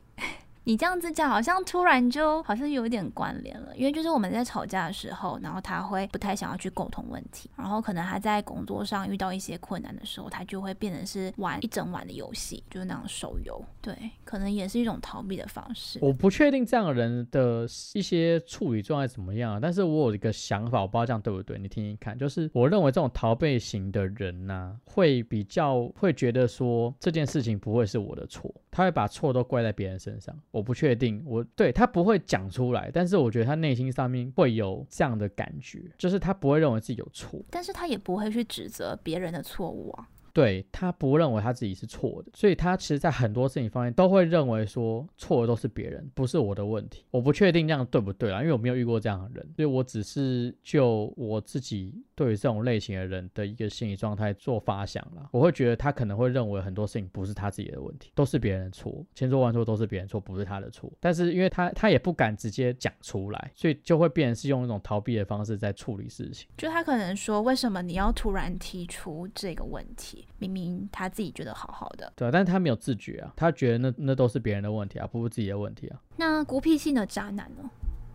你这样子讲，好像突然就好像有点关联了，因为就是我们在吵架的时候，然后他会不太想要去沟通问题，然后可能他在工作上遇到一些困难的时候，他就会变成是玩一整晚的游戏，就是那种手游，对，可能也是一种逃避的方式。我不确定这样的人的一些处理状态怎么样，但是我有一个想法，我不知道这样对不对，你听听看，就是我认为这种逃避型的人呢，会比较会觉得说这件事情不会是我的错，他会把错都怪在别人身上。不确定，我对他不会讲出来，但是我觉得他内心上面会有这样的感觉，就是他不会认为自己有错，但是他也不会去指责别人的错误啊。对他不认为他自己是错的，所以他其实，在很多事情方面都会认为说错的都是别人，不是我的问题。我不确定这样对不对啦，因为我没有遇过这样的人，所以我只是就我自己对于这种类型的人的一个心理状态做发想了。我会觉得他可能会认为很多事情不是他自己的问题，都是别人的错，千错万错都是别人错，不是他的错。但是因为他他也不敢直接讲出来，所以就会变成是用一种逃避的方式在处理事情。就他可能说，为什么你要突然提出这个问题？明明他自己觉得好好的，对，但是他没有自觉啊，他觉得那那都是别人的问题啊，不是自己的问题啊。那孤僻性的渣男呢？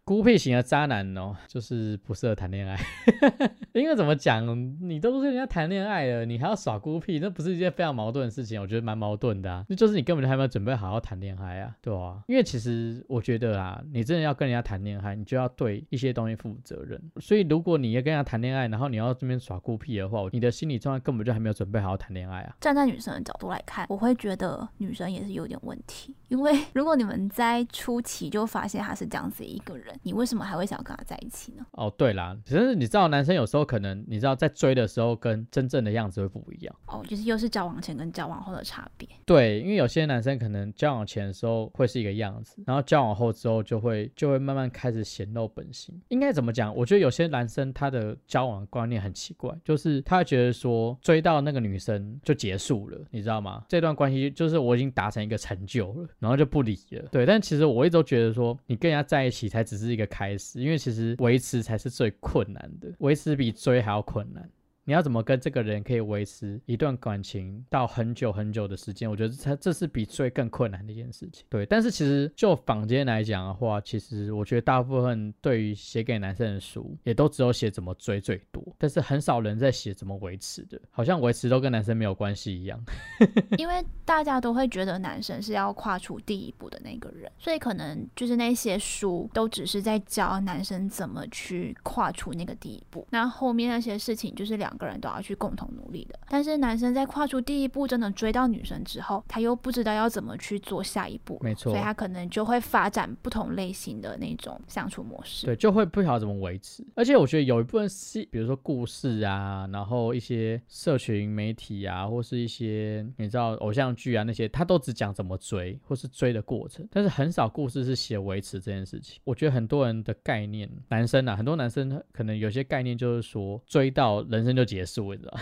孤僻型的渣男哦，就是不适合谈恋爱。[laughs] 因为怎么讲，你都跟人家谈恋爱了，你还要耍孤僻，那不是一件非常矛盾的事情？我觉得蛮矛盾的啊。那就是你根本就还没有准备好好谈恋爱啊，对吧？因为其实我觉得啊，你真的要跟人家谈恋爱，你就要对一些东西负责任。所以如果你要跟人家谈恋爱，然后你要这边耍孤僻的话，你的心理状态根本就还没有准备好好谈恋爱啊。站在女生的角度来看，我会觉得女生也是有点问题。因为如果你们在初期就发现他是这样子一个人，你为什么还会想？要跟他在一起呢？哦，对啦，只是你知道，男生有时候可能你知道，在追的时候跟真正的样子会不一样。哦，就是又是交往前跟交往后的差别。对，因为有些男生可能交往前的时候会是一个样子，然后交往后之后就会就会慢慢开始显露本性。应该怎么讲？我觉得有些男生他的交往观念很奇怪，就是他觉得说追到那个女生就结束了，你知道吗？这段关系就是我已经达成一个成就了，然后就不理了。对，但其实我一直都觉得说，你跟人家在一起才只是是一个开始。因为其实维持才是最困难的，维持比追还要困难。你要怎么跟这个人可以维持一段感情到很久很久的时间？我觉得他这是比追更困难的一件事情。对，但是其实就坊间来讲的话，其实我觉得大部分对于写给男生的书，也都只有写怎么追最多，但是很少人在写怎么维持的，好像维持都跟男生没有关系一样。[laughs] 因为大家都会觉得男生是要跨出第一步的那个人，所以可能就是那些书都只是在教男生怎么去跨出那个第一步，那后面那些事情就是两。两个人都要去共同努力的，但是男生在跨出第一步，真的追到女生之后，他又不知道要怎么去做下一步，没错，所以他可能就会发展不同类型的那种相处模式，对，就会不晓得怎么维持。而且我觉得有一部分是，比如说故事啊，然后一些社群媒体啊，或是一些你知道偶像剧啊那些，他都只讲怎么追，或是追的过程，但是很少故事是写维持这件事情。我觉得很多人的概念，男生啊，很多男生可能有些概念就是说追到人生就。结束，你知道？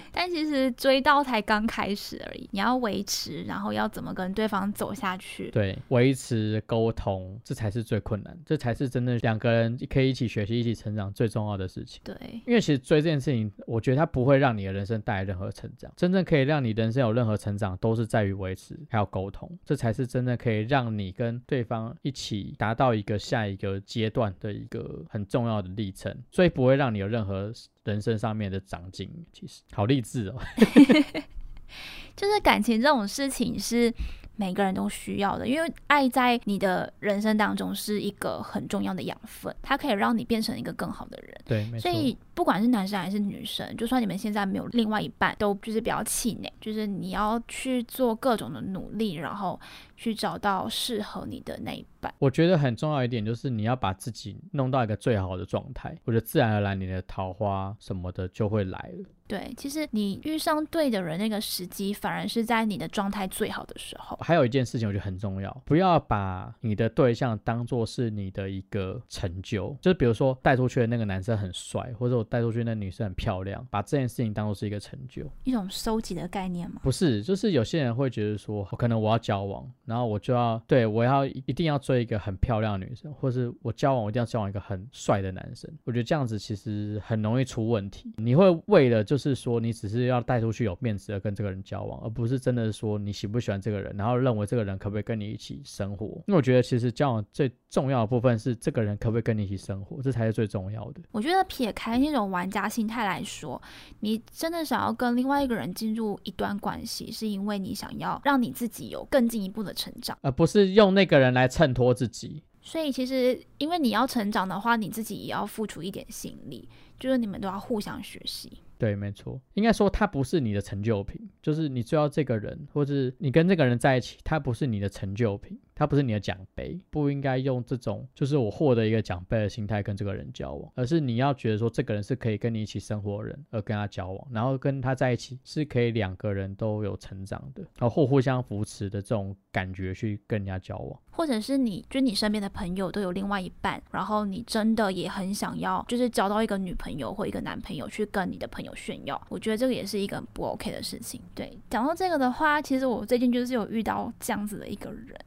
[laughs] 但其实追到才刚开始而已，你要维持，然后要怎么跟对方走下去？对，维持沟通，这才是最困难，这才是真的两个人可以一起学习、一起成长最重要的事情。对，因为其实追这件事情，我觉得它不会让你的人生带来任何成长，真正可以让你人生有任何成长，都是在于维持还有沟通，这才是真的可以让你跟对方一起达到一个下一个阶段的一个很重要的历程，所以不会让你有任何。人生上面的长进，其实好励志哦。[laughs] [laughs] 就是感情这种事情是每个人都需要的，因为爱在你的人生当中是一个很重要的养分，它可以让你变成一个更好的人。对，所。以不管是男生还是女生，就算你们现在没有另外一半，都就是比较气馁，就是你要去做各种的努力，然后去找到适合你的那一半。我觉得很重要一点就是你要把自己弄到一个最好的状态，我觉得自然而然你的桃花什么的就会来了。对，其实你遇上对的人，那个时机反而是在你的状态最好的时候。还有一件事情我觉得很重要，不要把你的对象当做是你的一个成就，就是比如说带出去的那个男生很帅，或者我带出去那女生很漂亮，把这件事情当做是一个成就。一种收集的概念吗。不是，就是有些人会觉得说，可能我要交往，然后我就要对我要一定要追一个很漂亮的女生，或是我交往我一定要交往一个很帅的男生。我觉得这样子其实很容易出问题。你会为了就是说你只是要带出去有面子的跟这个人交往，而不是真的说你喜不喜欢这个人，然后认为这个人可不可以跟你一起生活。因为我觉得其实交往最重要的部分是这个人可不可以跟你一起生活，这才是最重要的。我觉得撇开那种玩家心态来说，你真的想要跟另外一个人进入一段关系，是因为你想要让你自己有更进一步的成长。而不是用那个人来衬托自己。所以其实，因为你要成长的话，你自己也要付出一点心力，就是你们都要互相学习。对，没错，应该说他不是你的成就品，就是你追到这个人，或是你跟这个人在一起，他不是你的成就品，他不是你的奖杯，不应该用这种就是我获得一个奖杯的心态跟这个人交往，而是你要觉得说这个人是可以跟你一起生活的人，而跟他交往，然后跟他在一起是可以两个人都有成长的，然后或互相扶持的这种感觉去跟人家交往。或者是你，就你身边的朋友都有另外一半，然后你真的也很想要，就是交到一个女朋友或一个男朋友去跟你的朋友炫耀，我觉得这个也是一个不 OK 的事情。对，讲到这个的话，其实我最近就是有遇到这样子的一个人。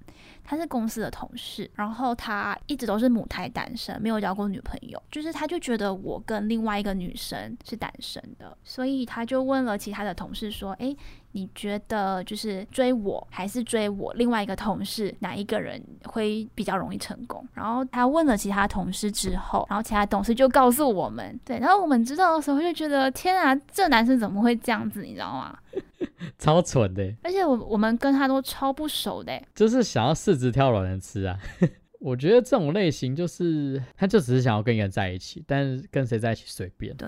他是公司的同事，然后他一直都是母胎单身，没有交过女朋友。就是他就觉得我跟另外一个女生是单身的，所以他就问了其他的同事说：“诶，你觉得就是追我还是追我另外一个同事，哪一个人会比较容易成功？”然后他问了其他同事之后，然后其他同事就告诉我们，对，然后我们知道的时候就觉得天啊，这男生怎么会这样子，你知道吗？[laughs] 超蠢的，而且我我们跟他都超不熟的，就是想要柿子挑软的吃啊。[laughs] 我觉得这种类型就是，他就只是想要跟一个人在一起，但是跟谁在一起随便。对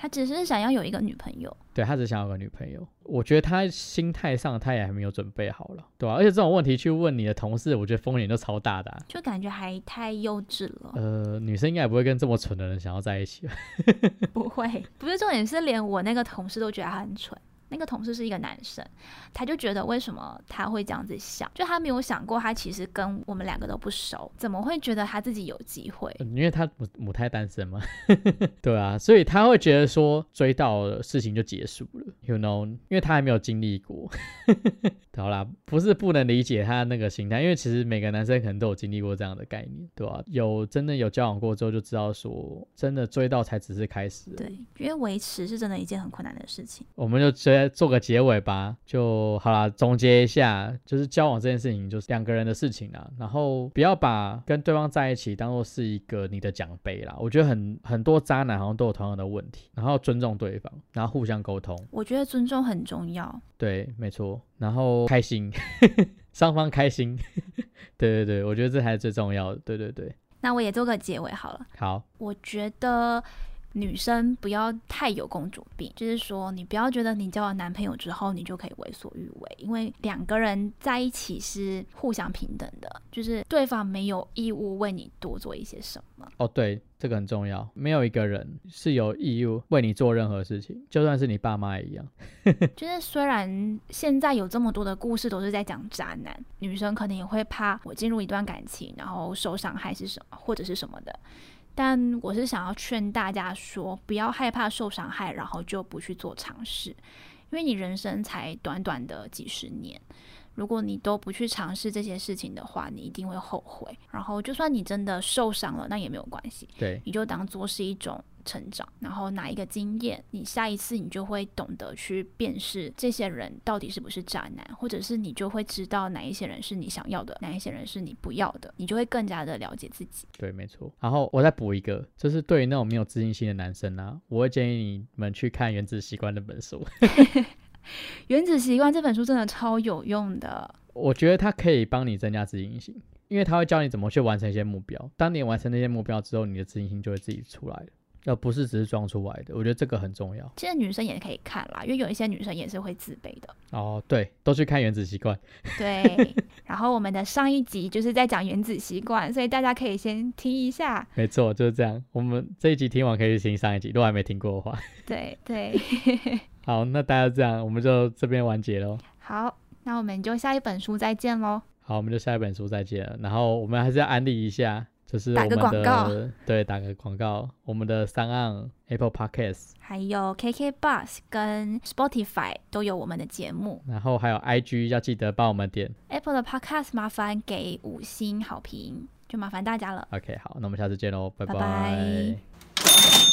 他只是想要有一个女朋友。对他只想要个女朋友，我觉得他心态上他也还没有准备好了，对吧、而且这种问题去问你的同事，我觉得风险都超大的啊、就感觉还太幼稚了，呃，女生应该也不会跟这么蠢的人想要在一起吧？[laughs] 不会，不是重点是连我那个同事都觉得他很蠢。那个同事是一个男生，他就觉得为什么他会这样子想，就他没有想过他其实跟我们两个都不熟，怎么会觉得他自己有机会？呃因为他母母胎单身嘛，[laughs] 对啊，所以他会觉得说追到了事情就结束了，you know，因为他还没有经历过。[laughs] 好啦，不是不能理解他那个心态，因为其实每个男生可能都有经历过这样的概念，对吧、有真的有交往过之后就知道说，真的追到才只是开始。对，因为维持是真的一件很困难的事情。我们就直接做个结尾吧，就好啦。总结一下，就是交往这件事情就是两个人的事情啦，然后不要把跟对方在一起当做是一个你的奖杯啦。我觉得很很多渣男好像都有同样的问题，然后尊重对方，然后互相沟通，我觉得尊重很重要。对，没错，然后开心，[laughs] 双方开心，[laughs] 对对对，我觉得这才是最重要的，对对对，那我也做个结尾好了。好，我觉得女生不要太有公主病，就是说你不要觉得你交了男朋友之后你就可以为所欲为，因为两个人在一起是互相平等的，就是对方没有义务为你多做一些什么。哦对，这个很重要，没有一个人是有义务为你做任何事情，就算是你爸妈也一样。[laughs] 就是虽然现在有这么多的故事都是在讲渣男，女生可能也会怕我进入一段感情然后受伤害是什么或者是什么的。但我是想要劝大家说，不要害怕受伤害，然后就不去做尝试，因为你人生才短短的几十年，如果你都不去尝试这些事情的话，你一定会后悔。然后，就算你真的受伤了，那也没有关系，对，你就当做是一种成长，然后哪一个经验，你下一次你就会懂得去辨识这些人到底是不是渣男，或者是你就会知道哪一些人是你想要的，哪一些人是你不要的，你就会更加的了解自己。对，没错。然后我再补一个，就是对于那种没有自信心的男生啊，我会建议你们去看《原子习惯》那本书。[laughs]《原子习惯》这本书真的超有用的，我觉得它可以帮你增加自信心，因为它会教你怎么去完成一些目标。当你完成那些目标之后，你的自信心就会自己出来了。而不是只是装出来的，我觉得这个很重要。其实女生也可以看啦，因为有一些女生也是会自卑的。哦，对，都去看《原子习惯》。对，然后我们的上一集就是在讲《原子习惯》，所以大家可以先听一下。没错，就是这样。我们这一集听完可以去听上一集，如果还没听过的话。对 [laughs] 对。好，那大家这样，我们就这边完结喽。好，那我们就下一本书再见喽。好，我们就下一本书再见了。然后我们还是要安利一下。就是打个广告，[laughs] 对，打个广告。我们的三岸 Apple Podcast，还有 KK Bus 跟 Spotify 都有我们的节目。然后还有 IG，要记得帮我们点 Apple 的 Podcast，麻烦给五星好评，就麻烦大家了。OK，好，那我们下次见喽，拜拜。